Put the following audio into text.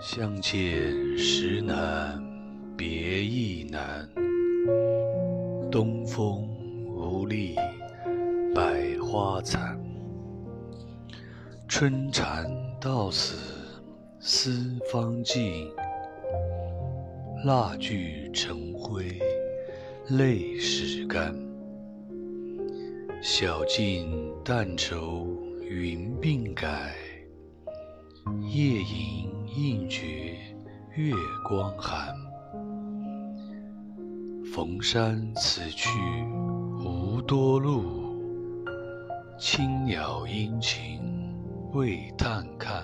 相见时难别亦难，东风无力百花残。春蚕到死丝方尽，蜡炬成灰泪始干。晓镜但愁云鬓改，夜吟应觉月光寒。逢山此去无多路，青鸟殷勤为探看。